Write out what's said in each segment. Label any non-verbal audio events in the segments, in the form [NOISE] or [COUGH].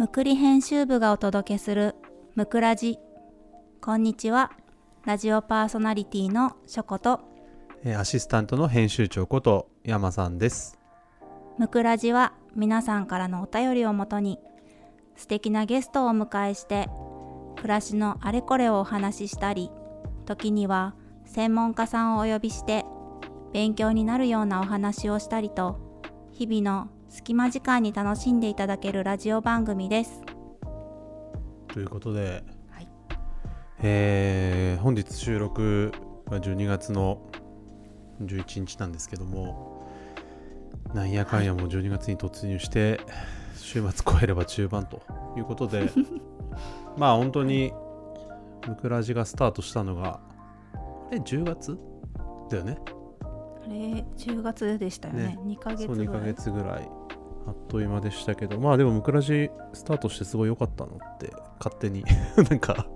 むくり編集部がお届けするむくラジこんにちはラジオパーソナリティのしょことえーアシスタントの編集長こと山さんです。むくラジは皆さんからのお便りをもとに素敵なゲストをお迎えして暮らしのあれこれをお話ししたり時には専門家さんをお呼びして勉強になるようなお話をしたりと日々の隙間時間に楽しんでいただけるラジオ番組です。ということで、はい。えー本日収録は12月の11日なんですけどもなんやかんやもう12月に突入して週末超えれば中盤ということで [LAUGHS] まあ本当にムクラジがスタートしたのがあれ10月？だよね。あれ10月でしたよね。ね。2ヶ月そう2ヶぐらい月ぐらいあっという間でしたけどまあでもムクラジスタートしてすごい良かったのって勝手に [LAUGHS] なんか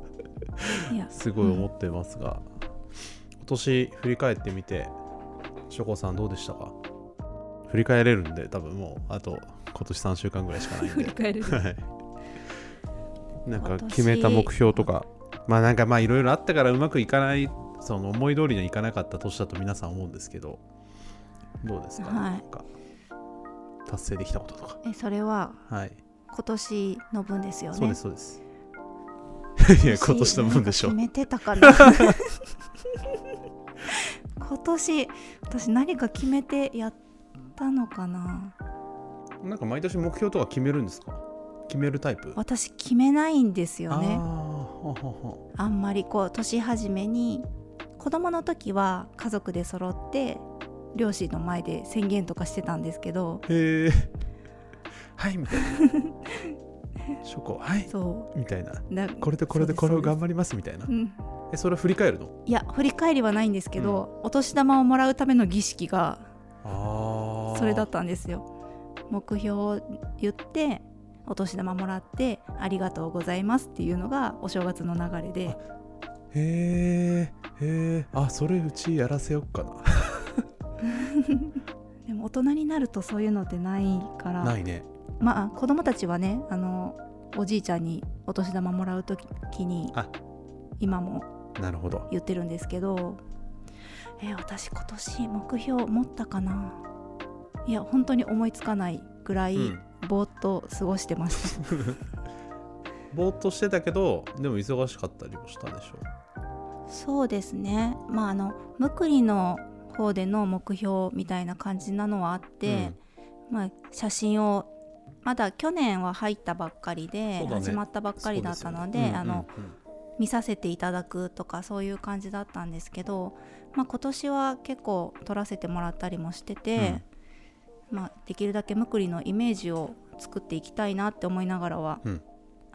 すごい思ってますが、今年振り返ってみてショコさんどうでしたか？振り返れるんで多分もうあと今年3週間ぐらいしかないんで。振り返る。はい。なんか決めた目標とかまあなんかまあいろいろあったからうまくいかないその思い通りにはいかなかった年だと皆さん思うんですけどどうですか,、はい。なんか達成できたこととか。えそれははい、今年の分ですよね？そうですそうです。[LAUGHS] いや今年の分でしょ。なんか決めてたかな？[LAUGHS] 今年私何か決めてやったのかな？なんか毎年目標とか決めるんですか？決めるタイプ？私決めないんですよね。あんまりこう年始めに子供の時は家族で揃って両親の前で宣言とかしてたんですけどへえ。はいみたいな。ショコはいそみたいな。これとこれでこれを頑張りますみたいな。うん。えそれを振り返るの？いや振り返りはないんですけど、お年玉をもらうための儀式がそれだったんですよ。目標を言ってお年玉もらってありがとうございますっていうのがお正月の流れで。へえへえあそれうちやらせよっかな [LAUGHS] でも大人になるとそういうのってないから。ないね。まあ子供たちはねあのおじいちゃんにお年玉もらう時にあ。今もなるほど。言ってるんですけどえー私今年目標持ったかな？いや本当に思いつかないぐらい、うん。ぼーっと過ごしてました [LAUGHS] ぼーっとしてたけどでも忙しかったりもしたでしょ？そうですね。まああのむくりの方での目標みたいな感じなのはあって、まあ、写真をまだ去年は入ったばっかりで、ね。始まったばっかりだったのであの、見させていただくとかそういう感じだったんですけど、まあ、今年は結構撮らせてもらったりもしてて、まあ、できるだけむくりのイメージを作っていきたいなって思いながらは、うん。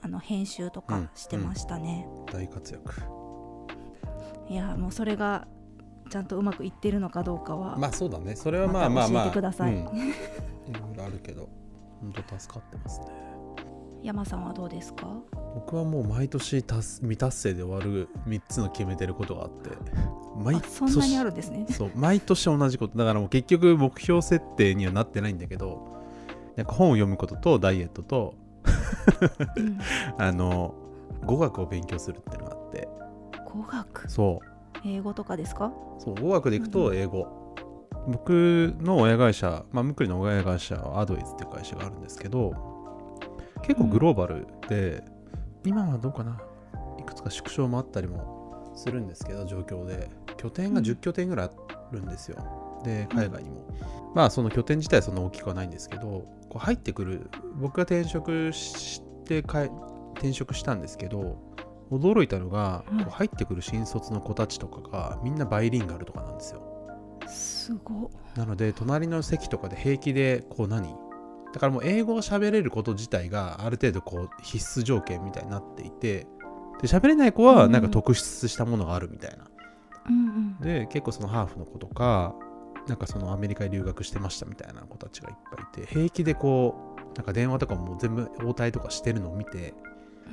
あの編集とかしてましたね。うん。大活躍。いやもうそれがちゃんとうまくいってるのかどうかは、まあそうだね。それはまあまあまあまた教えてください。うん。いろいろあるけど。本当助かってますね。山さんはどうですか？僕はもう毎年達未達成で終わる3つの決めてることがあって。毎あそんなにあるんですね。そう毎年同じこと。だからもう結局目標設定にはなってないんだけど。なんか本を読むこととダイエットとうん。[LAUGHS] あの語学を勉強するっていうのがあって。語学？そ英語とかですか？うそう語学でいくと英語、僕の親会社まあムクリの親会社はアドイズっていう会社があるんですけど結構グローバルで、今はどうかな。いくつか縮小もあったりもするんですけど状況で。拠点がうん。10拠点ぐらいあるんですよ、で海外にも、まあその拠点自体はそんな大きくはないんですけどこう入ってくる僕が転職してかえ転職したんですけど驚いたのが、うん。こう入ってくる新卒の子たちとかがみんなバイリンガルとかなんですよ。すごなので隣の席とかで平気でこう何？だからもう英語が喋れること自体がある程度こう必須条件みたいになっていてで喋れない子はなんか特出したものがあるみたいな、うんうん。で結構そのハーフの子とかなんかそのアメリカに留学してましたみたいな子たちがいっぱいいて平気でこうなんか電話とかも全部応対とかしてるのを見て、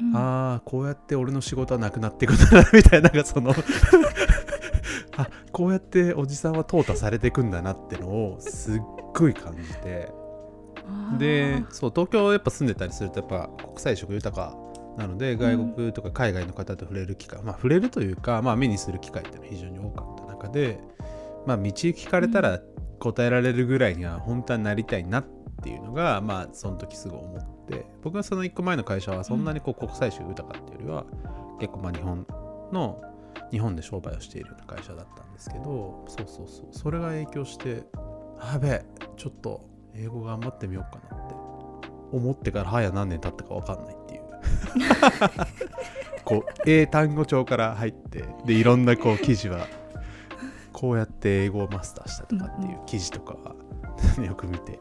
うん。ああこうやって俺の仕事はなくなっていくんだなみたいななんかその [LAUGHS] あこうやっておじさんは淘汰されていくんだなってのをすっごい感じて。でそう東京やっぱ住んでたりするとやっぱ国際色豊かなので外国とか海外の方と触れる機会、まあ触れるというか、まあ、目にする機会っていうのは非常に多かった中で、まあ、道聞かれたら答えられるぐらいには本当はなりたいなっていうのが、まあその時すぐ思って僕はその1個前の会社はそんなにこう国際色豊かっていうよりは結構まあ日本の日本で商売をしているような会社だったんですけどそうそうそう。それが影響してやべえちょっと英語頑張ってみようかなって思ってから早何年経ったか分かんないっていう。[LAUGHS] こう英単語帳から入ってでいろんなこう記事はこうやって英語をマスターしたとかっていう記事とかはよく見て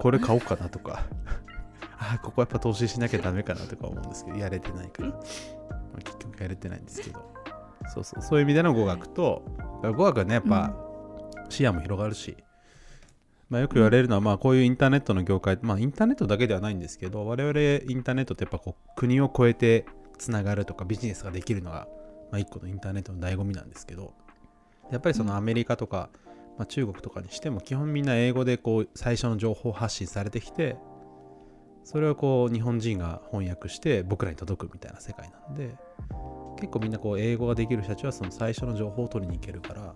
これ買おうかなとか。[LAUGHS] あここやっぱ投資しなきゃダメかなとか思うんですけどやれてないから、まあ、結局やれてないんですけど。そうそう。そういう意味での語学と語学はねやっぱ視野も広がるし、まあ、よく言われるのは、まあ、こういうインターネットの業界、まあ、インターネットだけではないんですけど、我々インターネットってやっぱこう国を越えてつながるとかビジネスができるのが、まあ、一個のインターネットの醍醐味なんですけど、やっぱりそのアメリカとか、まあ、中国とかにしても基本みんな英語でこう最初の情報発信されてきて、それをこう日本人が翻訳して僕らに届くみたいな世界なんで、結構みんなこう英語ができる人たちはその最初の情報を取りに行けるから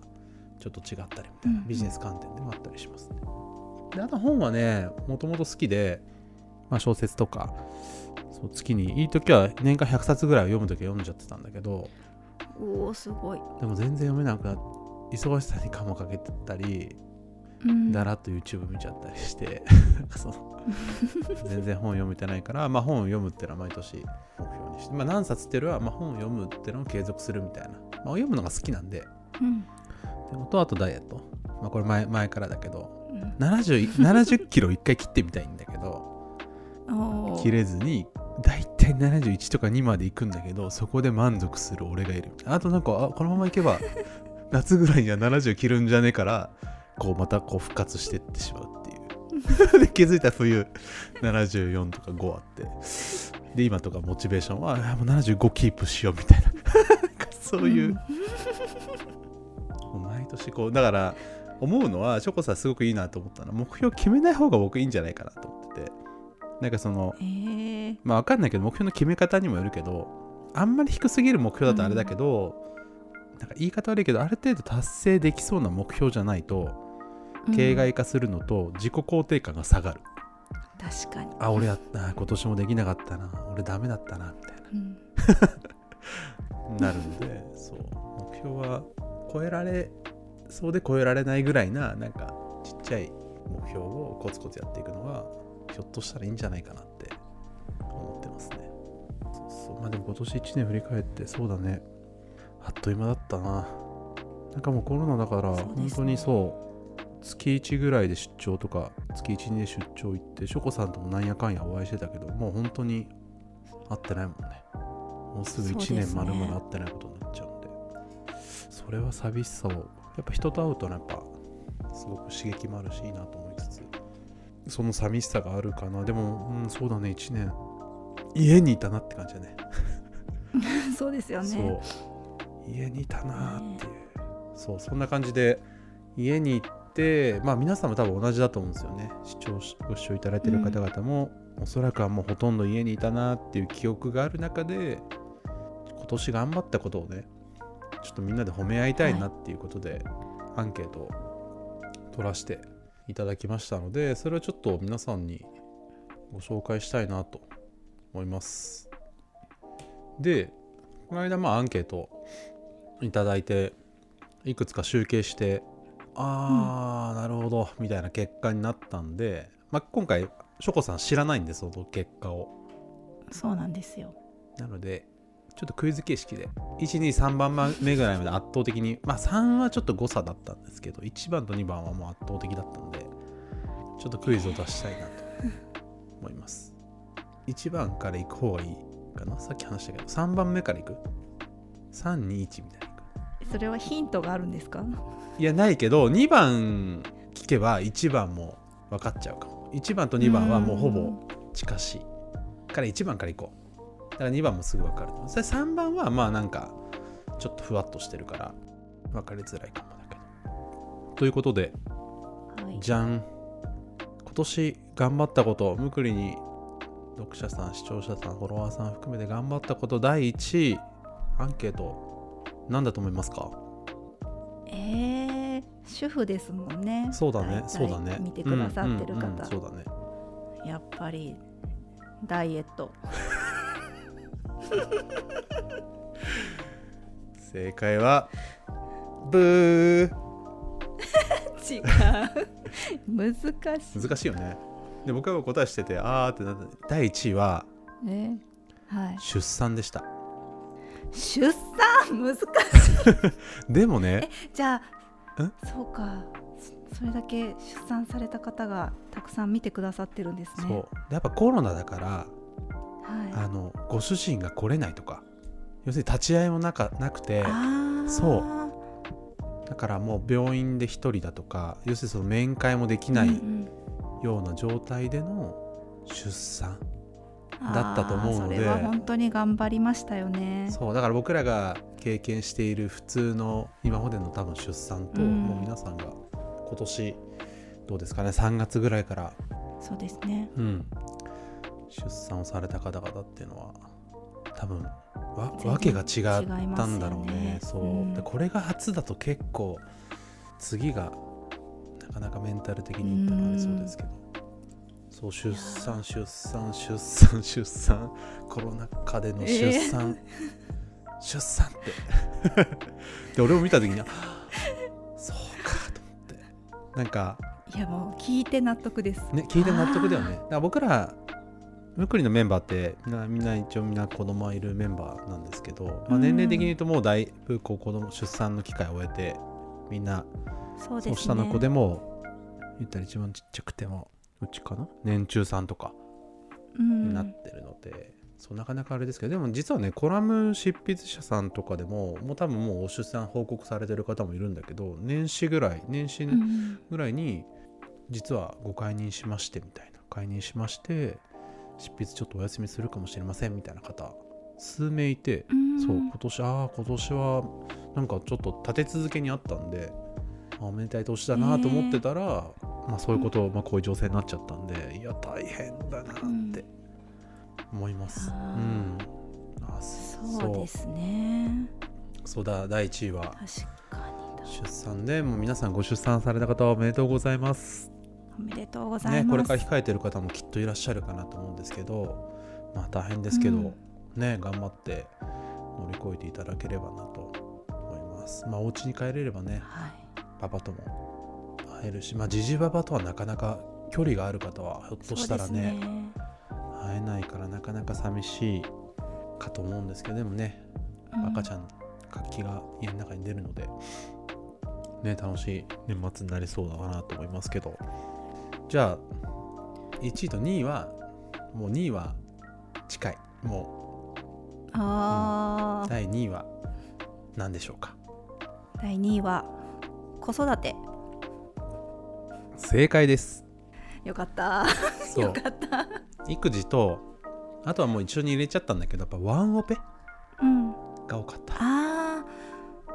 ちょっと違ったりみたいなビジネス観点でもあったりしますね。であと本はねもともと好きで、まあ、小説とかそう月にいい時は年間100冊ぐらい読む時は読んじゃってたんだけどおおすごいでも全然読めなくなって忙しさにカモかけてたり、うん。だらっと YouTube 見ちゃったりして [LAUGHS] [LAUGHS] 全然本読めてないから、まあ、本を読むっていうのは毎年目標にして、まあ、何冊っていうよりは、まあ、本を読むっていうのを継続するみたいな、まあ、読むのが好きなんで。うん。とあとダイエット、まあ、これ前前からだけどうん。70 70キロ一回切ってみたいんだけど切れずにだいたい71とか2まで行くんだけどそこで満足する俺がいる。あとなんかあこのままいけば夏ぐらいには70切るんじゃねえからこうまたこう復活してってしまうっていう。[LAUGHS] で気づいたら冬74とか5あって。で今とかモチベーションはあもう75キープしようみたいな。[LAUGHS] そういう、[LAUGHS] もう毎年こうだから思うのはチョコさんすごくいいなと思ったのは目標決めない方が僕いいんじゃないかなと思ってて。なんかそのえー、まあ分かんないけど目標の決め方にもよるけどあんまり低すぎる目標だとあれだけど、なんか言い方悪いけどある程度達成できそうな目標じゃないと形骸化するのと自己肯定感が下がる、確かに、あ俺やった今年もできなかったな俺ダメだったなみたいうん。な [LAUGHS] なるんでそう。目標は超えられそうで超えられないぐらいななんかちっちゃい目標をコツコツやっていくのがひょっとしたらいいんじゃないかなって思ってますね。そうそう。まあでも今年1年振り返ってそうだねあっという間だったな。なんかもうコロナだから本当にそう月1ぐらいで出張とか月1で出張行ってショコさんともなんやかんやお会いしてたけどもう本当に会ってないもんね。もうすぐ1そうですね。年丸々会ってないことになっちゃうんで。それは寂しさをやっぱ人と会うとねやっぱすごく刺激もあるしいいなと思いつつ。その寂しさがあるかな。でもうんそうだね1年家にいたなって感じだね。[LAUGHS] そうですよね家にいたなっていう、そうそんな感じで家に行ってまあ皆さんも多分同じだと思うんですよね。視聴しご視聴いただいてる方々も、おそらくはもうほとんど家にいたなっていう記憶がある中で今年頑張ったことをねちょっとみんなで褒め合いたいなっていうことで、アンケートを取らせていただきましたのでそれをちょっと皆さんにご紹介したいなと思います。でこの間まあアンケートいただいていくつか集計してあー、なるほどみたいな結果になったんで、まあ、今回ショコさん知らないんでその結果を。そうなんですよ。なのでちょっとクイズ形式で123番目ぐらいまで圧倒的にまあ3はちょっと誤差だったんですけど1番と2番はもう圧倒的だったんでちょっとクイズを出したいなと [LAUGHS] 思います。1番から行く方がいいかな？さっき話したけど3番目から行く？321みたいなそれはヒントがあるんですか？いやないけど2番聞けば1番も分かっちゃうかも。1番と2番はもうほぼ近しい。から1番から行こう。だから2番もすぐ分かるとそれ3番はまあなんかちょっとふわっとしてるから分かりづらいかもだけど。ということではい。じゃん。今年頑張ったことむくりに読者さん視聴者さんフォロワーさん含めて頑張ったこと第1位アンケート何だと思いますか？えー、主婦ですもんね。そうだねそうだね。見てくださってる方、うんうんうんそうだね。やっぱりダイエット。[LAUGHS] 正解はブー。[LAUGHS] 違う。[LAUGHS] 難しい。難しいよね。で僕が答えしててあーってなった。第1位はねはい。出産でした出産難しい。でもねじゃあんそうか。そそれだけ出産された方がたくさん見てくださってるんですね。そう。でやっぱコロナだからはあのご主人が来れないとか要するに立ち会いもなかなくてそう。だからもう病院で1人だとか要するにその面会もできないうんような状態での出産、うんだったと思うので。それは本当に頑張りましたよね。そうだから僕らが経験している普通の今までの多分出産と、うん。もう皆さんが今年どうですかね。3月ぐらいから、そうですね。うん、出産をされた方々っていうのは多分わわけが違ったんだろうね。ね。そう、うん。でこれが初だと結構次がなかなかメンタル的にインパクトありそうですけど、そう出産出産出産出産。コロナ禍での出産、出産って。[LAUGHS] で俺も見た時にあそうかと思って。なんかいやもう聞いて納得です。ね聞いて納得だよね。だ僕らむくりのメンバーってみんなみんな一応みんな子供はいるメンバーなんですけど、まあ、うん。年齢的に言うともうだいぶこう子供出産の機会を終えてみんなそうですね。そう下の子でも言ったら一番ちっちゃくてもうちかな？年中さんとかうん。になってるので、そうなかなかあれですけどでも実はねコラム執筆者さんとかでももう多分もうお出産報告されてる方もいるんだけど年始ぐらい年始うんぐらいに実はご解任しましてみたいな解任しまして執筆ちょっとお休みするかもしれませんみたいな方数名いて、うん。そう今年ああ今年はなんかちょっと立て続けにあったんであおめでたい年だなと思ってたら、まあ、そういうこと、まあ、こういう情勢になっちゃったんでいや大変だなって思います。うん。あそう。ですね。そうだ第1位は出産でもう皆さんご出産された方はおめでとうございます。おめでとうございます、ね、これから控えてる方もきっといらっしゃるかなと思うんですけどまあ大変ですけど、うん。ね頑張って乗り越えていただければなと思います。まあお家に帰れればねはいパパとも会えるしまあジジババとはなかなか距離がある方はひょっとしたらそうですね。会えないからなかなか寂しいかと思うんですけどでもね赤ちゃゃん活気が家の中に出るので、ね、楽しい年末になりそうだなと思いますけど。じゃあ1位と2位はもう2位は近い。もんあー、う第2位は何でしょうか？第2位は子育て。正解です。よかった。そう。よかった。育児とあとはもう一緒に入れちゃったんだけどやっぱワンオペうん。が多かった。あ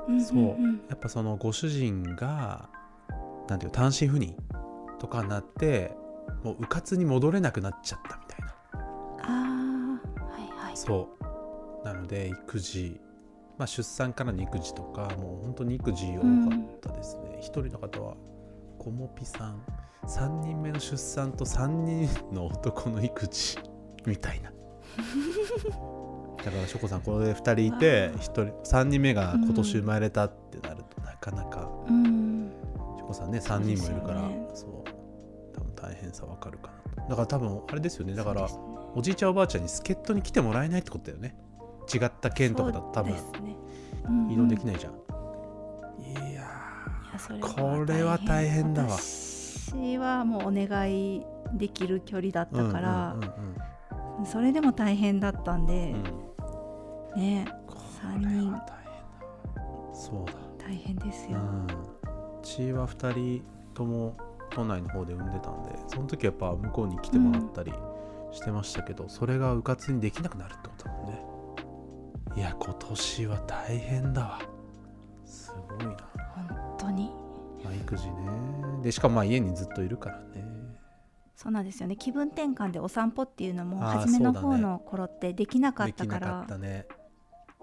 ー。うんそう、ん。んやっぱそのご主人がなんていう単身赴任とかになってもううかつに戻れなくなっちゃったみたいな。あー。はいはい。そう。なので育児、まあ、出産からの育児とかもう本当に育児多かったですね。一、人の方はコモピさん。3人目の出産と3人の男の育児。[LAUGHS] みたいな。だからしょこさんこれで2人いてわあ。1人3人目が今年生まれたってなると、なかなかうんしょこさんね3人もいるからそそう,、多分大変さわかるかなと。だから多分あれですよね。だから、おじいちゃんおばあちゃんに助っ人に来てもらえないってことだよね違った県とかだと多分そうですね。うんうん。移動できないじゃん、いやこれは大変だわ。私はもうお願いできる距離だっーたからうんうんうんそれでも大変だったんでうん、ねこ三人れは大変だそうだ。大変ですよ、うん。うちは2人とも都内の方で産んでたんでその時はやっぱ向こうに来てもらったりしてましたけど、それがうかつにできなくなるってことだもんねいや今年は大変だわ。すごいな。本当に？まあ、育児ね。でしかもまあ家にずっといるからね。そうなんですよね。気分転換でお散歩っていうのも初めの方の頃ってできなかっできなたから、かったね。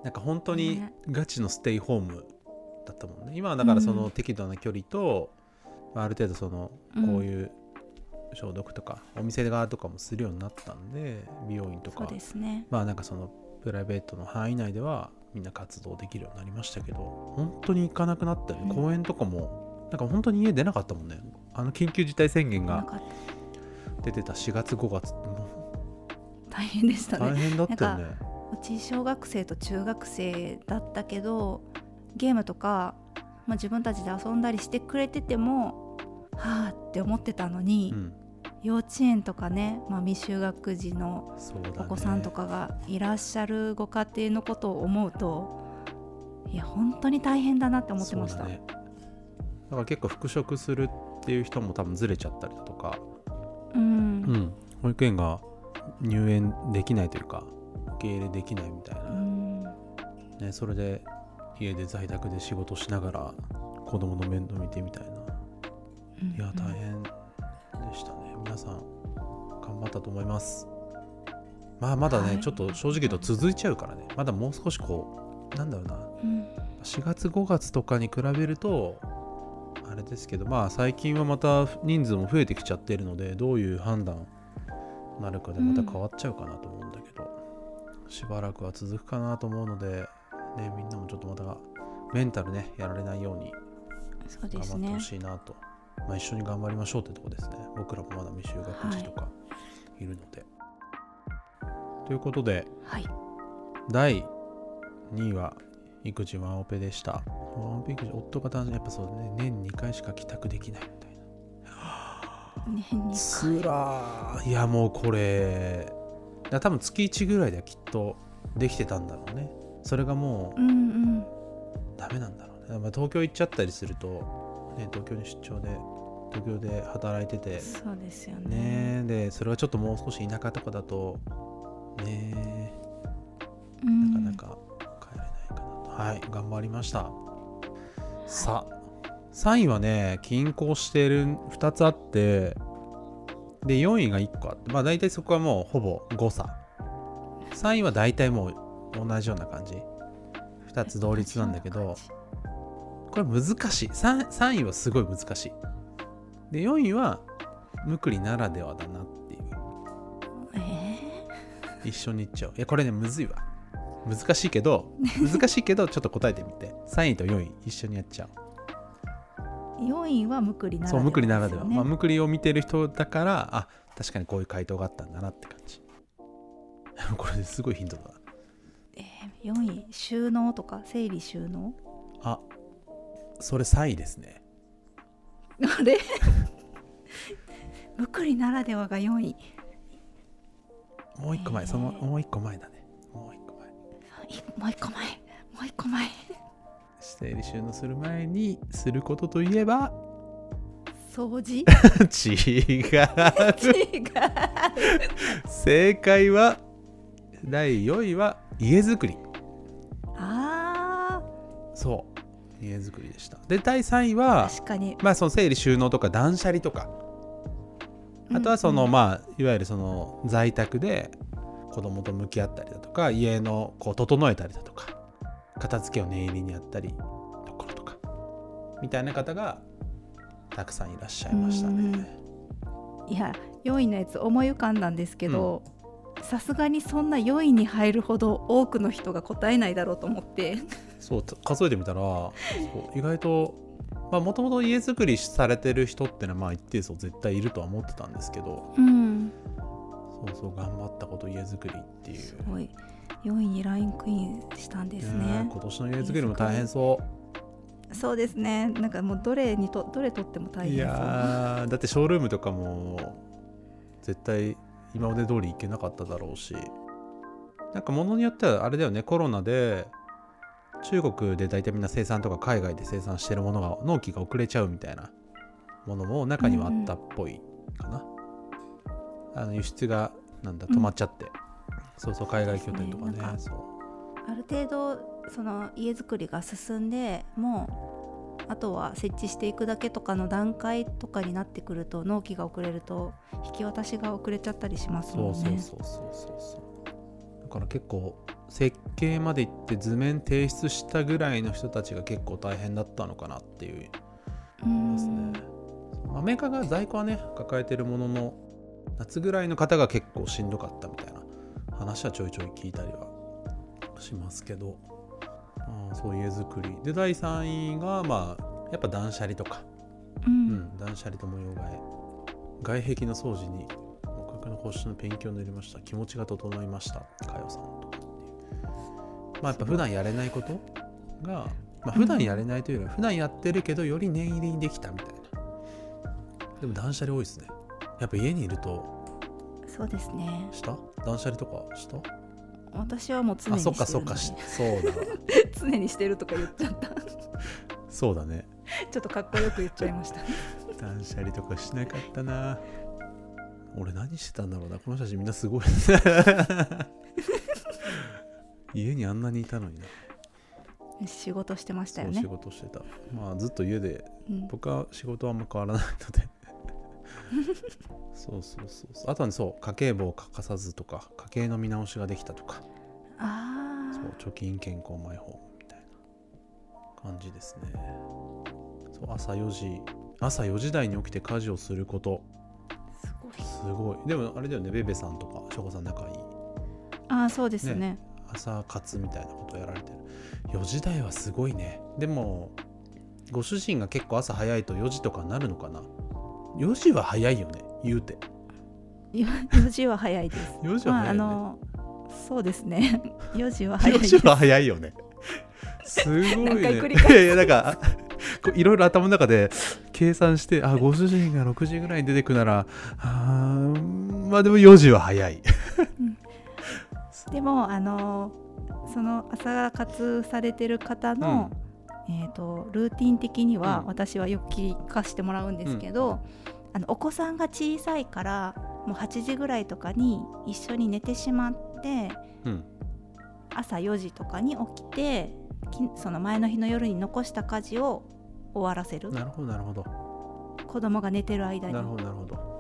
なんか本当にね。ガチのステイホームだったもんね。今はだからそのうん。適度な距離と、まあある程度そのうん。こういう消毒とか、お店側とかもするようになったんで美容院とか。そうですね。まあなんかそのプライベートの範囲内ではみんな活動できるようになりましたけど本当に行かなくなったよね、うん。公園とかもなんか本当に家出なかったもんね。あの緊急事態宣言が出てた4月5月。大変でしたう大ね変だったよね。うち小学生と中学生だったけどゲームとか、まあ、自分たちで遊んだりしてくれててもはあって思ってたのに、うん幼稚園とかね、まあ、未就学児のお子さんとかがいらっしゃるご家庭のことを思うといや本当に大変だなって思ってました。だね。だから結構復職するっていう人も多分ずれちゃったりだとか、うん、うん、保育園が入園できないというか受け入れできないみたいな、うん。ね、それで家で在宅で仕事しながら子供の面倒見てみたいな。うん。いや大変さん頑張ったと思います。まあまだね、はい。ちょっと正直言うと続いちゃうからね。まだもう少しこうなんだろうな。うん4月5月とかに比べるとあれですけどまあ最近はまた人数も増えてきちゃってるのでどういう判断になるかでまた変わっちゃうかなと思うんだけど、しばらくは続くかなと思うので、ね、みんなもちょっとまたメンタルねやられないように頑張ってほしいなと、まあ、一緒に頑張りましょうってとこですね僕らもまだ未就学児とかいるので、ということではい第2位は育児ワンオペでした。ワンオペ育児、夫が単身、やっぱそうね、年2回しか帰宅できないみたい年にな。つらーいや、もうこれ、いや多分月1ぐらいではきっとできてたんだろうね。それがもうんうんうダメなんだろうね。まあ、東京行っちゃったりすると、ね、東京に出張で、東京で働いてて、そうですよねねで、それはちょっともう少し田舎とかだと、ねうんなかなか帰れないかなと。はい、頑張りました。さあ、3位はね、均衡してる2つあって、で、4位が1個あって、まあ大体そこはもうほぼ誤差。3位は大体もう同じような感じ。2つ同率なんだけど、これ難しい。3, 3位はすごい難しい。で、4位は、むくりならではだなっていう。え一緒にいっちゃう。いや、これね、むずいわ。難しいけど、[LAUGHS] 難しいけど、ちょっと答えてみて。3位と4位、一緒にやっちゃう。ー、4位はむくりならではそう、むくりならでは。まあ、むくりを見てる人だから、あ、確かにこういう回答があったんだなって感じ。[LAUGHS] これすごいヒントだな。えー、4位収納とか整理収納？あ、それ3位ですね。あれ？[LAUGHS] むくりならではが4位もう一個前、へーその、もう一個前だね。もう一個前。いもう一個前もう一個前整理収納する前にすることといえば、掃除？[LAUGHS] 違う。違 [LAUGHS] う正解は、第4位は家づくり。あそう家づくりでした。で第3位ーは確かに。まあその整理収納とか断捨離とか。あとはその、うん。まあいわゆるその在宅で子供と向き合ったりだとか家のこう整えたりだとか片付けを念入りにやったりところとかみたいな方がたくさんいらっしゃいましたね。いや4位のやつ思い浮かんだんですけどさすがにそんな4位に入るほど多くの人が答えないだろうと思ってそう数えてみたら意外ともともと家づくりされてる人ってのはまあ一定数絶対いるとは思ってたんですけどうん。そうそう頑張ったこと家づくりっていう。すごい。4位にラインクインしたんですね。今年の家づくりも大変そそうですね。なんかもうどれにとどれとってもうい大変そう。やーだってショールームとかも絶対今まで通り行けなかっただろうし。なんか物によってはあれだよねコロナで中国で大体みんな生産とか海外で生産してるものが納期が遅れちゃうみたいなものも中にはあったっぽいかな、あの輸出がなんだ止まっちゃって、そうそう海外拠点とかね。ね。そう。ある程度その家づくりが進んでもうあとは設置していくだけとかの段階とかになってくると納期が遅れると引き渡しが遅れちゃったりしますもんね。そうそうそうそうそう。だから結構設計まで行って図面提出したぐらいの人たちが結構大変だったのかなっていう。うん。ですね。まあメーカーが在庫はね抱えてるものの夏ぐらいの方が結構しんどかったみたいな話はちょいちょい聞いたりはしますけど、あーそういう家作り。で第3位がまあやっぱ断捨離とか、ううんん、断捨離と模様替え。外壁の掃除にの保湿のペンキを塗りました。気持ちが整いました。かよさんとかっていう。まあやっぱ普段やれないことが、まあ、普段やれないというよりは普段やってるけどより念入りにできたみたいな。でも断捨離多いですね。やっぱ家にいるとそうですね。した？断捨離とかした？私はもう常にあしてるそっかそっか。そうだ。わ [LAUGHS] 常にしてるとか言っちゃった。そうだね。[LAUGHS] ちょっとかっこよく言っちゃいました。[LAUGHS] 断捨離とかしなかったな俺何してたんだろうなこの写真みんなすごい。[LAUGHS] 家にあんなにいたのにな。仕事してましたよね。仕事してた。まあずっと家でうん。僕は仕事はあんま変わらないので。[LAUGHS] そうそうそうそう。あとはねそう家計簿を欠かさずとか家計の見直しができたとか。あそう貯金健康マイホームみたいな感じですね。そう朝4時朝4時台に起きて家事をすることあすごい。すごいでもあれだよねベベさんとかしょこさん仲いい。ああそうですね。ね。朝活みたいなことをやられてる。4時台はすごいね。でもご主人が結構朝早いと4時とかなるのかな？4時は早いよね言うて。[LAUGHS] よ4時は早いです。4時はまあ早い、ね。あのそうですね。4時は早い4です。時は早いよね。[LAUGHS] [LAUGHS] すごいね。いやいやなんかいろいろ頭の中で計算してあご主人が6時ぐらいに出てくならあーまあでも4時は早い。でもあのその朝活されてる方の、えー、とルーティン的には、うん。私はよく聞かせてもらうんですけど、あのお子さんが小さいからもう8時ぐらいとかに一緒に寝てしまってうん。朝4時とかに起きてきその前の日の夜に残した家事を終わらせる。なるほどなるほど。子供が寝てる間に。なるほどなるほど。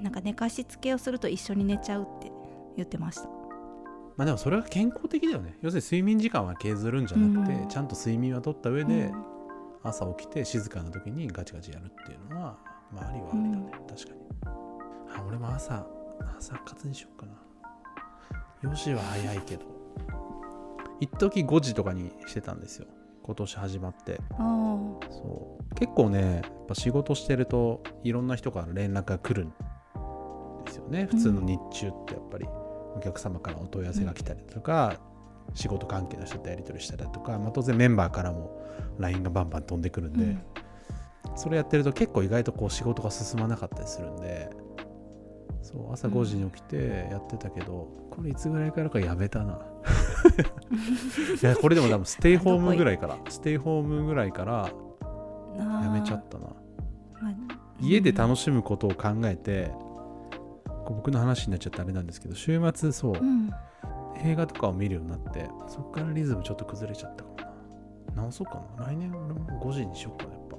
なんか寝かしつけをすると一緒に寝ちゃうって言ってました。まあでもそれが健康的だよね。要するに睡眠時間は削るんじゃなくて、うん。ちゃんと睡眠はとった上で、うん。朝起きて静かな時にガチガチやるっていうのはまあありはありだね、確かに。あ俺も朝朝活にしようかな。4時は早いけど。一時5時とかにしてたんですよ今年始まって。あそう。結構ねやっぱ仕事してるといろんな人から連絡が来るんですよね。普通の日中ってやっぱり。お客様からお問い合わせが来たりとか、仕事関係の人とやり取りしたりとか、まあ、当然メンバーからも LINE がバンバン飛んでくるんで、うん。それやってると結構意外とこう仕事が進まなかったりするんでそう朝5時に起きてやってたけど、これいつぐらいからかやめたな。[LAUGHS] いやこれでも多分ステイホームぐらいから。ステイホームぐらいからあやめちゃったな。まあ。家で楽しむことを考えて、僕の話になっちゃってあれなんですけど週末そう、うん。映画とかを見るようになってそっからリズムちょっと崩れちゃったかもな。直そうかな。来年俺も5時にしようかなやっぱ。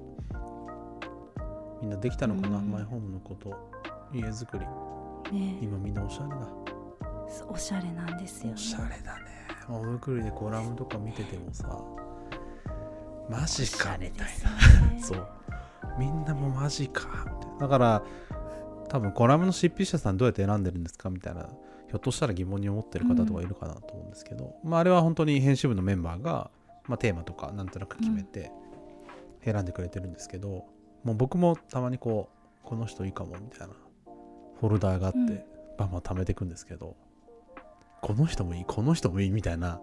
みんなできたのかな、うん。マイホームのこと家づくり。ね。今みんなおしゃれだ。おしゃれなんですよ、ね、おしゃれだね。おむくりでコラムとか見ててもさマジかみたいな。な [LAUGHS] そう。みんなもうマジか。みたいなだから多分コラムの執筆者さんどうやって選んでるんですかみたいなひょっとしたら疑問に思ってる方とかいるかなと思うんですけど、まああれは本当に編集部のメンバーが、まあ、テーマとかなんとなく決めて選んでくれてるんですけど、もう僕もたまにこうこの人いいかもみたいなフォルダーがあって、うん。バンバン貯めていくんですけどこの人もいいこの人もいいみたいな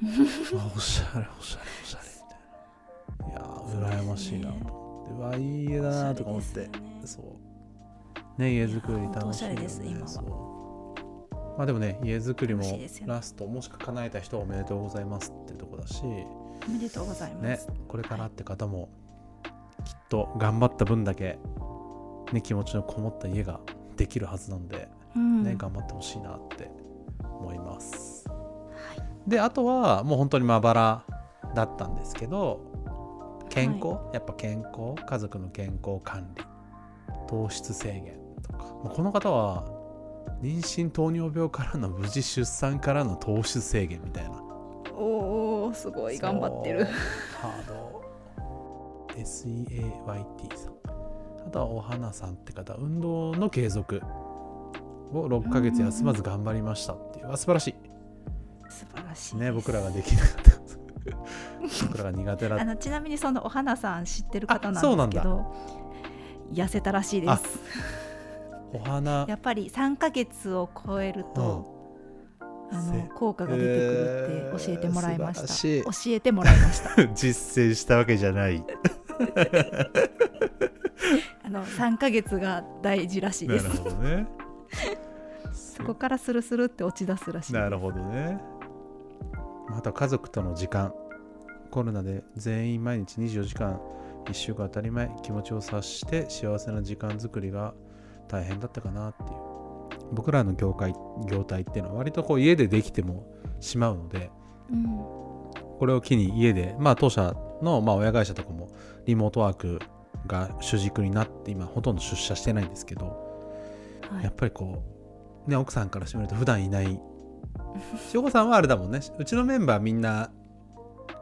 [LAUGHS] あおしゃれおしゃれおしゃれみたいな。いやー羨ましいなと思って。うわいい家だなとか思って、そう。ね家づくり楽しいよ、ね、です今はそう。まあでもね家づくりもラストもしくは叶えた人はおめでとうございますってとこだし。おめでとうございまねす、これからって方もきっと頑張った分だけね気持ちのこもった家ができるはずなんでうん。ね、頑張ってほしいなって思います。はい。であとはもう本当にまばらだったんですけど健康、やっぱ健康？家族の健康管理？糖質制限とか、まあこの方は妊娠糖尿病からの無事出産からの糖質制限みたいな。おおすごい頑張ってる。ハード。SEAYT さんあとはお花さんって方運動の継続を6ヶ月休まず頑張りましたっていう、あ素晴らし素晴らしいいね僕らができなかった。[LAUGHS] 僕らが苦手だったあのちなみにそのお花さん知ってる方なんなんだですけど痩せたらしいであすお花。やっぱり3ヶ月を超えると、あせの効果が出てくるって教えてもらいました、えー素晴ら教えてもらいました。[LAUGHS] 実践したわけじゃない [LAUGHS] あの3ヶ月が大事らしいなるですほどね。[LAUGHS] そこからスルスルって落ち出すらしい。なるほどね。また家族との時間。コロナで全員毎日24時間1週間当たり前気持ちを察して幸せな時間作りが大変だったかなっていう。僕らの業界業態っていうのは割とこう家でできてもしまうのでうん。これを機に家でまあ当社のまあ親会社とかもリモートワークが主軸になって今ほとんど出社してないんですけどはい。やっぱりこうね奥さんからしてみると普段いない。[LAUGHS] 翔子さんはあれだもんね。うちのメンバーみんな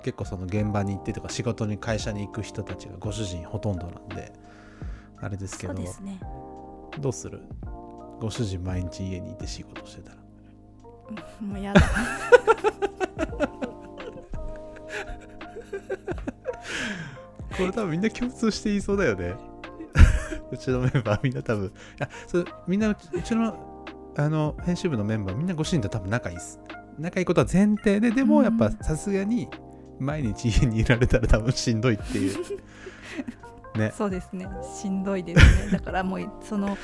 結構その現場に行ってとか仕事に会社に行く人たちがご主人ほとんどなんであれですけどね。どうする？ご主人毎日家にいて仕事してたら。[LAUGHS] もうやだこれ多分みんな共通して言いそうだよね。[LAUGHS] うちのメンバーみんな多分。いやそれみんなうちうちのあの編集部のメンバーみんなご主人と多分仲いいっす。仲いいことは前提ででもやっぱさすがに毎日家にいられたら多分しんどいっていう。[LAUGHS] ね。そうですね。しんどいですね。だからもうその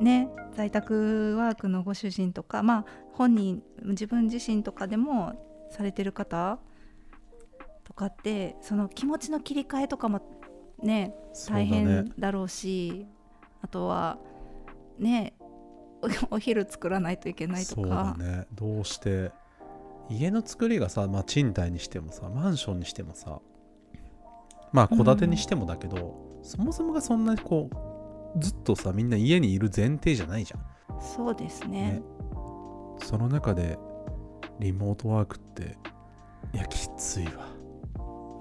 ね在宅ワークのご主人とかまあ本人自分自身とかでもされてる方とかってその気持ちの切り替えとかもね大変だろうしあとはねお [LAUGHS] お昼作らないといけないとそうだかね。どうして家の作りがさ、まあ、賃貸にしてもさマンションにしてもさまあ戸建てにしてもだけど、そもそもがそんなにこうずっとさみんな家にいる前提じゃないじゃん。そうですね。ね。その中でリモートワークっていやきついわ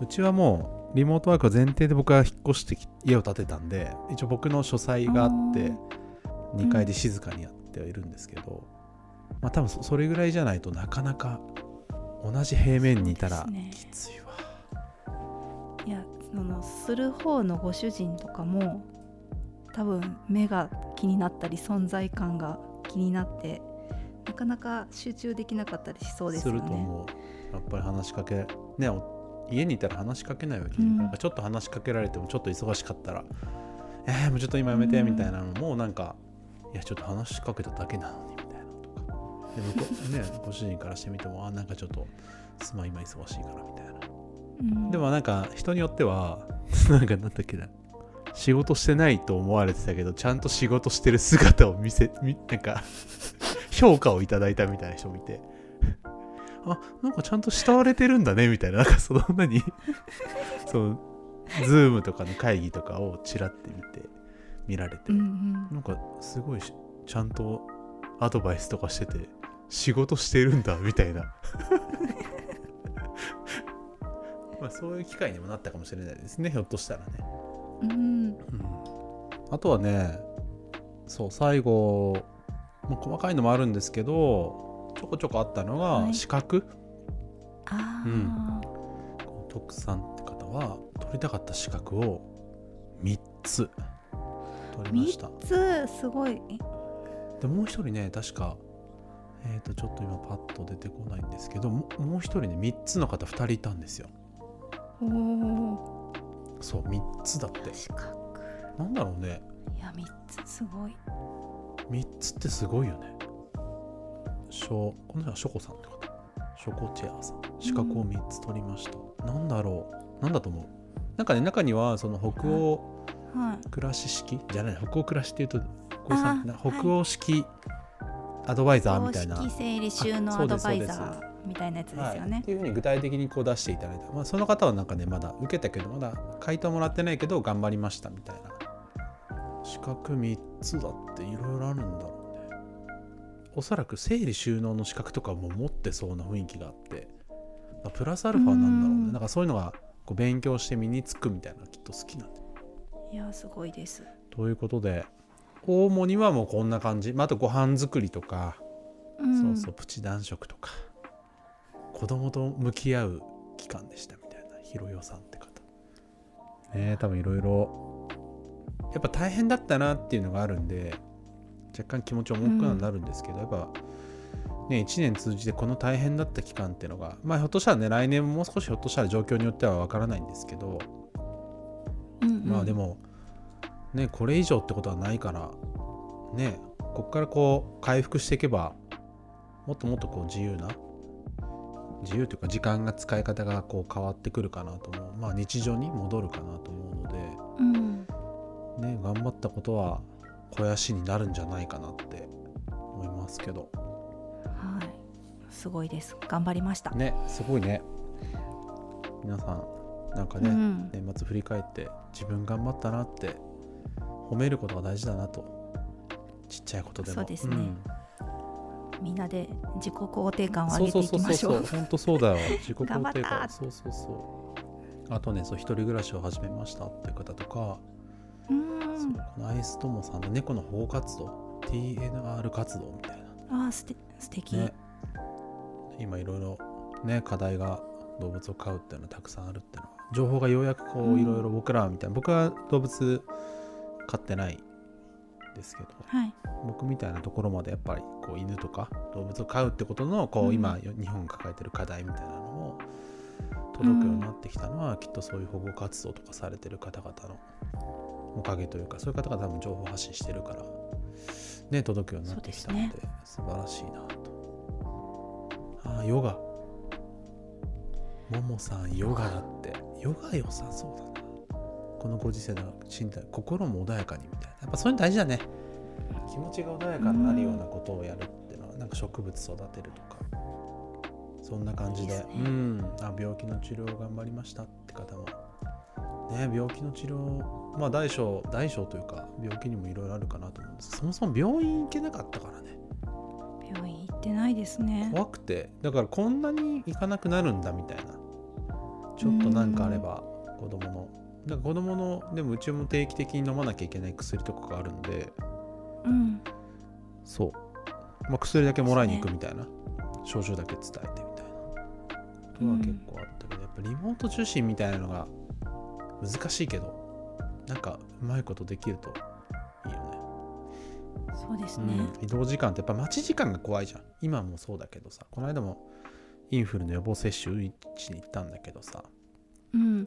うちはもうリモートワークは前提で僕は引っ越してき家を建てたんで一応僕の書斎があって2階で静かにやってはいるんですけど、まあ多分そそれぐらいじゃないとなかなか同じ平面にいたらきついわ、いやそのする方のご主人とかも多分目が気になったり存在感が気になってなかなか集中できなかったりしそうですすよね。ると思う。やっぱり話しかけねお家にいたら話しかけないわけ、うん。なんかちょっと話しかけられてもちょっと忙しかったら「えー、もうちょっと今やめて」うんみたいな。のもなんか「いやちょっと話しかけただけなのに」みたいなのとか。で向こうね [LAUGHS] ご主人からしてみても「あなんかちょっとすまん今忙しいから」みたいな。うん。でもなんか人によっては [LAUGHS] なんかなんだっけな。仕事してないと思われてたけどちゃんと仕事してる姿を見せみなんか [LAUGHS] 評価をいただいたみたいな人もいてあなんかちゃんと慕われてるんだねみたいな。なんかその何 [LAUGHS] そうズームとかの会議とかをちらって見て見られて、うんうん。なんかすごいしちゃんとアドバイスとかしてて仕事してるんだみたいな。[LAUGHS] まあそういう機会にもなったかもしれないですねひょっとしたらね、うん。うん、あとはねそう最後もう細かいのもあるんですけどちょこちょこあったのがはい。資格、あうん。徳さんって方は取りたかった資格を3つ取りました。3つ？すごい。でもう一人ね確かえっ、とちょっと今パッと出てこないんですけどももう一人ね3つの方2人いたんですよ。おおそう3つだって。資格。なんだろうね。いや3つすごい。3つってすごいよねしょこの人はショコさんって方ショコチェアさん。資格を3つ取りました、なんだろう？なんだと思う？なんかね中にはその北欧はい。暮らし式？じゃない北欧暮らしっていうとこれさあな北欧式アドバイザーみたいな、公式整理収納あそうアドバイザみたいなやつですよはい、ねって。いうふうに具体的にこう出していただいた、まあ、その方はなんかねまだ受けたけどまだ回答もらってないけど頑張りましたみたいな。資格3つだっていろいろあるんだろうねおそらく整理収納の資格とかも持ってそうな雰囲気があってまあプラスアルファなんだろううん。ねなんかそういうのがこう勉強して身につくみたいなきっと好きなんだよいやすごいです。ということで主にはもうこんな感じ、まあ、あとご飯作りとかうん、そうそうプチ男食とか子供と向き合う期間でしたみたいなひろよさんって方。ねえ多分いろいろやっぱ大変だったなっていうのがあるんで若干気持ち重くはなるんですけど、やっぱね1年通じてこの大変だった期間っていうのがまあひょっとしたらね来年ももう少しひょっとしたら状況によってはわからないんですけど、うんうん。まあでもねこれ以上ってことはないからねこっからこう回復していけばもっともっとこう自由な自由というか時間が使い方がこう変わってくるかなと思う。まあ日常に戻るかなと思うのでうん、ね頑張ったことは肥やしになるんじゃないかなって思いますけど。はい、すごいです。頑張りました。ねすごいね。皆さんなんかね、うん。年末振り返って自分頑張ったなって褒めることが大事だなと。ちっちゃいことでも。そうですね。ん。みんなで自己肯定感をそう上げてそう。そうそういきましょう。本当そうだよ。[LAUGHS] 自己肯定感。そうそうそう。あとねそう一人暮らしを始めましたっていう方とか、うん。そうこのアイストモさんの猫の保護活動 TNR 活動みたいあーすて素敵、なね。今いろいろね課題が動物を飼うっていうのはたくさんあるっていうのは情報がようやくこううんいろいろ僕らみたいな、僕は動物飼ってないですけどはい。僕みたいなところまでやっぱりこう犬とか動物を飼うってことのこううん。今日本が抱えてる課題みたいなのも届くようになってきたのはきっとそういう保護活動とかされてる方々のおかげというかそういう方が多分情報発信してるからね届くようになってきたのでそうで素晴らしいなと。ああヨガ。ももさんヨガだって。ヨガ良さそうだな。このご時世の身体心も穏やかにみたいな。やっぱそういうの大事だね。気持ちが穏やかになるようなことをやるっていうのはなんか植物育てるとか。そんな感じで。ね。うん。あ病気の治療を頑張りましたって方もね病気の治療まあ大小大小というか病気にもいろいろあるかなと思うんです。そもそも病院行けなかったからね。病院行ってないですね。怖くて。だからこんなに行かなくなるんだみたいな。ちょっとなんかあれば子供の。だから子供のでもうちも定期的に飲まなきゃいけない薬とかがあるんで。うん。そう、まあ、薬だけもらいに行くみたいな、症状だけ伝えてみたいな。ことは結構あったけど、やっぱリモート受診みたいなのが難しいけどなんかうまいことできるといいよねそうですね。うん、移動時間ってやっぱ待ち時間が怖いじゃん今もそうだけどさこの間もインフルの予防接種打ちに行ったんだけどさうん。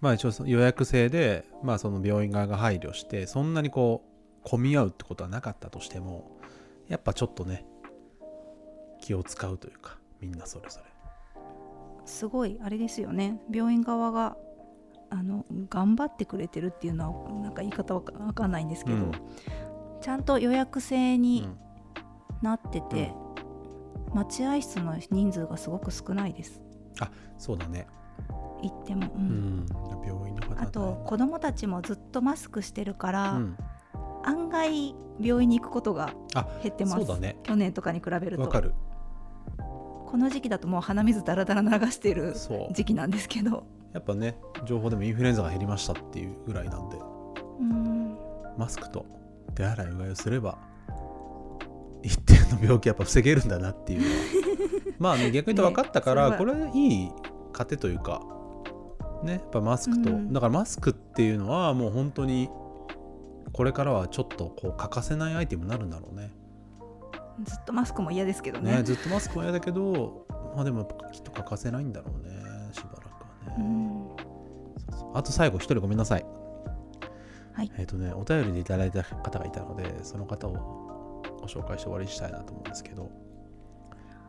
まあ一応予約制でまあその病院側が配慮してそんなにこう混み合うってことはなかったとしてもやっぱちょっとね気を使うというかみんなそれぞれすごいあれですよね。病院側があの頑張ってくれてるっていうのはなんか言い方わかわかんないんですけど、うん。ちゃんと予約制うにん。なってて、待合室の人数がすごく少ないです。そうだね。行っても。ううん。ん病院の方はあと子供たちもずっとマスクしてるから、うん。案外病院に行くことがあ減ってます。そうだね。去年とかに比べると。わかる。この時期だともう鼻水だらだら流してる時期なんですけどやっぱね情報でもインフルエンザが減りましたっていうぐらいなんでうん。マスクと手洗いうがいをすれば一定の病気やっぱ防げるんだなっていうのは。[LAUGHS] まあね逆に言うと分かったから、ねこれはいい糧というかねやっぱマスクと、うん。だからマスクっていうのはもう本当にこれからはちょっとこう欠かせないアイテムになるんだろうね。ずっとマスクも嫌ですけどね。ねずっとマスクは嫌だけどまあでもきっと欠かせないんだろうね、うん。そうそう。あと最後一人ごめんなさい。はい。えっ、とねお便りでいただいた方がいたのでその方をご紹介して終わりにしたいなと思うんですけど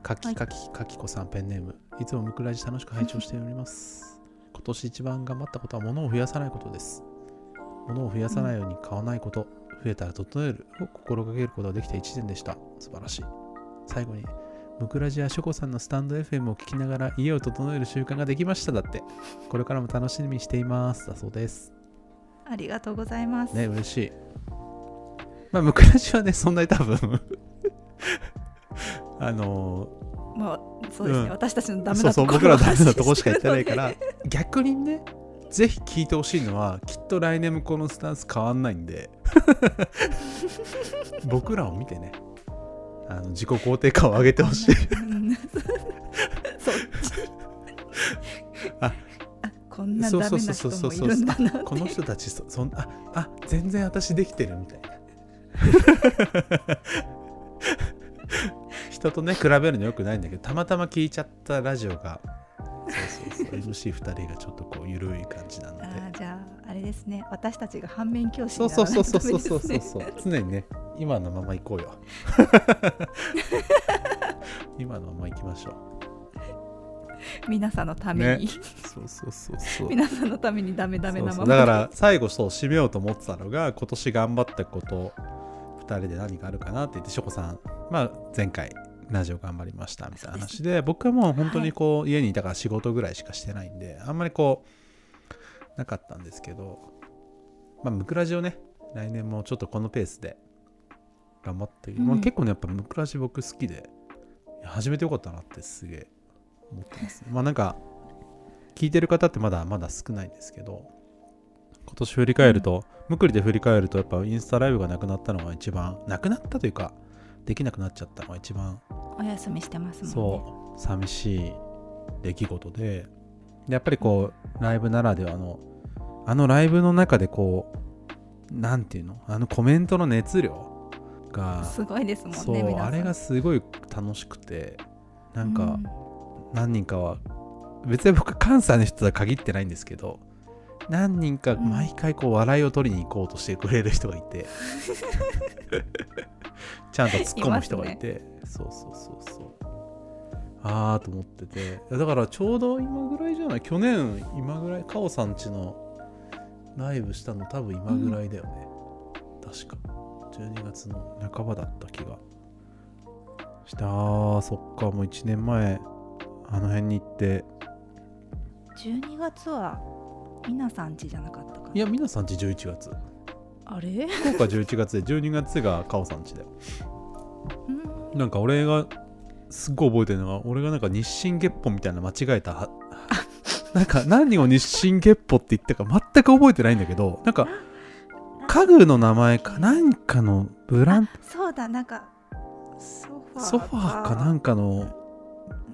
かきかきかきこさんペンネームいつもムクラジ楽しく拝聴しております。今年一番頑張ったことは物を増やさないことです。物を増やさないように買わないこと、増えたら整えるを心がけることができた1年でした。素晴らしい。最後にムクラジやショコさんのスタンド FM を聞きながら家を整える習慣ができましただって。これからも楽しみにしています。だそうです。ありがとうございます。ね、嬉しい。まあ、ムクラジはね、そんなに多分 [LAUGHS] あのまあそうですね、うん私たちのダメなところ僕らダメなとここしか言ってないから、逆にね、ぜひ聞いてほしいのは、きっと来年もこのスタンス変わんないんで、[LAUGHS] 僕らを見てね、あの自己肯定感を上げてほしい。うんそっち。ああこんなダメな人もいるんだなこの人たちそそんああ全然私できてるみたいな。人とね比べるのよくないんだけどたまたま聞いちゃったラジオがそうそうそう MC2 人がちょっとこう緩い感じなので。あーじゃれですね。私たちが反面教師にならないとそうそうそうそうそう。ですね。そうそう常にね今のまま行こうよ。[LAUGHS] 今のまま行きましょ皆さんのために、うそうそうそうそう。皆さんのためにダメダメなまま。そうそう。だから最後そう締めようと思ってたのが今年頑張ったこと2人で何かあるかなって言ってしょこさん、まあ、前回ラジオ頑張りましたみたいな話で僕はもう本当にこう、家にいたから仕事ぐらいしかしてないんであんまりこうなかったんですけどまあムクラジをね来年もちょっとこのペースで頑張って、うん。まあ、結構ねやっぱムクラジ僕好きで始めてよかったなってすげえ思ってます。ね [LAUGHS] まあなんか聞いてる方ってまだまだ少ないんですけど今年振り返ると、むくりで振り返るとやっぱインスタライブがなくなったのが一番なくなったというかできなくなっちゃったのが一番お休みしてますもんね。そう寂しい出来事ででやっぱりこうライブならではのあのライブの中でこうなんていうの？あのコメントの熱量がすごいですもんねそうあれがすごい楽しくてなんか、うん。何人かは別に僕関西の人とは限ってないんですけど何人かうん。毎回こう笑いを取りに行こうとしてくれる人がいて、[LAUGHS] ちゃんと突っ込む人がいてそうそうそうそうああと思ってて。だからちょうど今ぐらいじゃない？去年今ぐらい？カオさんちのライブしたの多分今ぐらいだよね、確か。12月の半ばだった気が。したそっかもう1年前あの辺に行って。12月は皆さん家じゃなかったかな？いや皆さんち11月。あれ？福岡11月で。12月がカオさんちだよ。[LAUGHS] うん。なんか俺がすっごい覚えてるのが俺がなんか日清月歩みたいな間違えたは [LAUGHS] なんか何を日清月歩って言ったか全く覚えてないんだけどなんか家具の名前か何かのブランそうだなんかソファーか。なんかの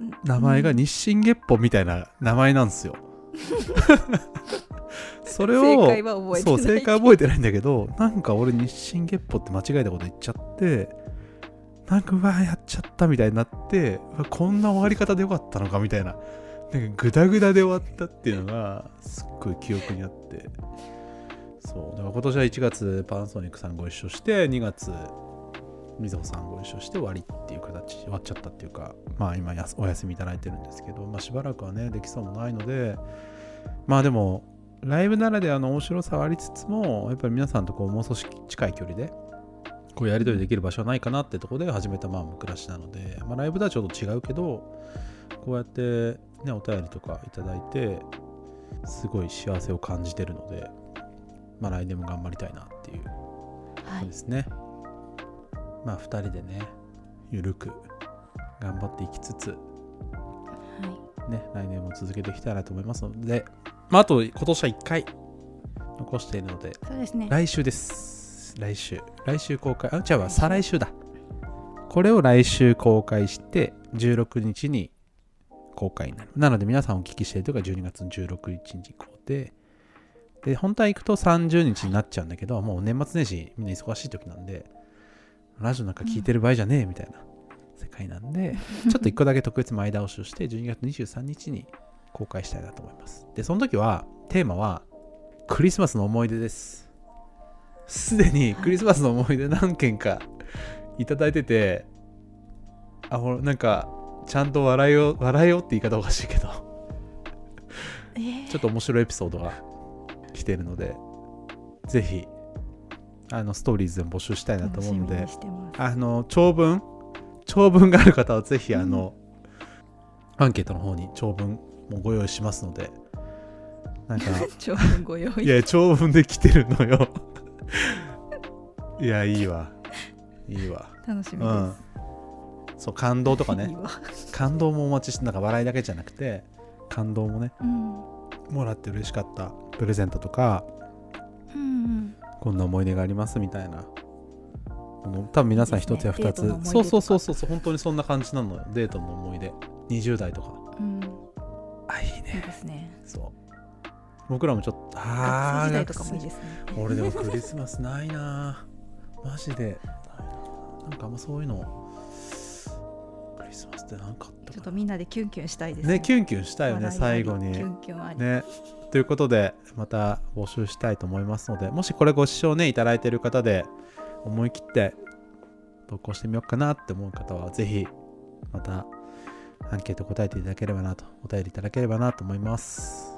うん。名前がうん。日清月歩みたいな名前なんですよ。[LAUGHS] それを正解は覚えてそうない正解覚えてないんだけどなんか俺日清月歩って間違えたこと言っちゃってなんかうわやっちゃったみたいになってこんな終わり方でよかったのかみたいな。なんかグダグダで終わったっていうのがすっごい記憶にあって。そう。だから今年は1月パナソニックさんご一緒して2月みずほさんご一緒して終わりっていう形終わっちゃったっていうかまあ今やお休みいただいてるんですけど、まあ、しばらくはねできそうもないのでまあでもライブならではの面白さはありつつもやっぱり皆さんとこうもう少し近い距離でこうやり取りできる場所はないかなってところで始めたまあ暮らしなので、まあ、ライブとはちょっと違うけどこうやってねお便りとかいただいてすごい幸せを感じてるのでまあ来年も頑張りたいなっていうはいそうですね。まあ2人でね、ゆるく頑張っていきつつ、はいね、来年も続けていきたいなと思いますので、まあ、あと今年は1回残しているので、そうですね来週です。来週。来週公開。あ、違うわ、再来週だ。これを来週公開して、16日に公開になる。なので皆さんお聞きしているとが12月の16日にこうで、で、本当は行くと30日になっちゃうんだけど、もう年末年始みんな忙しい時なんで、ラジオなんか聞いてる場合じゃねえみたいな世界なんで、[LAUGHS] ちょっと1個だけ特別前倒しをして、12月23日に公開したいなと思います。で、その時は、テーマは、クリスマスの思い出です。すでにクリスマスの思い出何件かいただいてて、あ、ほら、なんか、ちゃんと笑いを、笑いをって言い方おかしいけど、えー。ちょっと面白いエピソードが来てるので、ぜひ、あの、ストーリーズでも募集したいなと思うのであの長文長文がある方はぜひあの、アンケートの方に長文もご用意しますのでなんか [LAUGHS] 長文ご用意。いや長文で来てるのよ [LAUGHS] いやいいわ。いいわ。楽しみでうん。そう感動とかす、いいねわ。感動もお待ちしてなんか笑いだけじゃなくて感動もねうん。もらって嬉しかったプレゼントとかうんこんな思い出がありますみたいな。多分皆さん一つや二つ、デートの思い出そうそうそうそう本当にそんな感じなのよ。デートの思い出。20代とか。うん。あいいいいねですね。そう僕らもちょっと学あー生時代とかもいいですね。俺でもクリスマスないな。[LAUGHS] マジで。なんかあんまそういうのクリスマスって何かちょっとみんなでキュンキュンしたいですね。キュンキュンしたよね笑いあり最後に。キュンキュンあり、ね。ということでまた募集したいと思いますのでもしこれご視聴ねいただいている方で思い切って投稿してみようかなって思う方はぜひまたアンケート答えていただければなとお便りいただければなと思います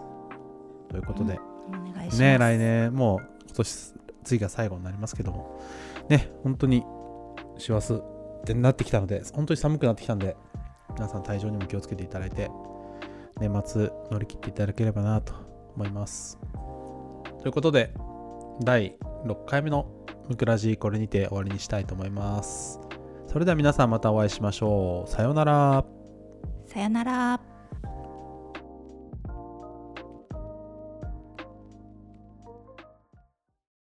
ということで、お願いします。ね来年もう今年次が最後になりますけども。ね本当に師走ってなってきたので本当に寒くなってきたんで皆さん体調にも気をつけていただいて年末乗り切っていただければなと思います。ということで第6回目のムクラジこれにて終わりにしたいと思います。それでは皆さんまたお会いしましょう。さようなら。さよなら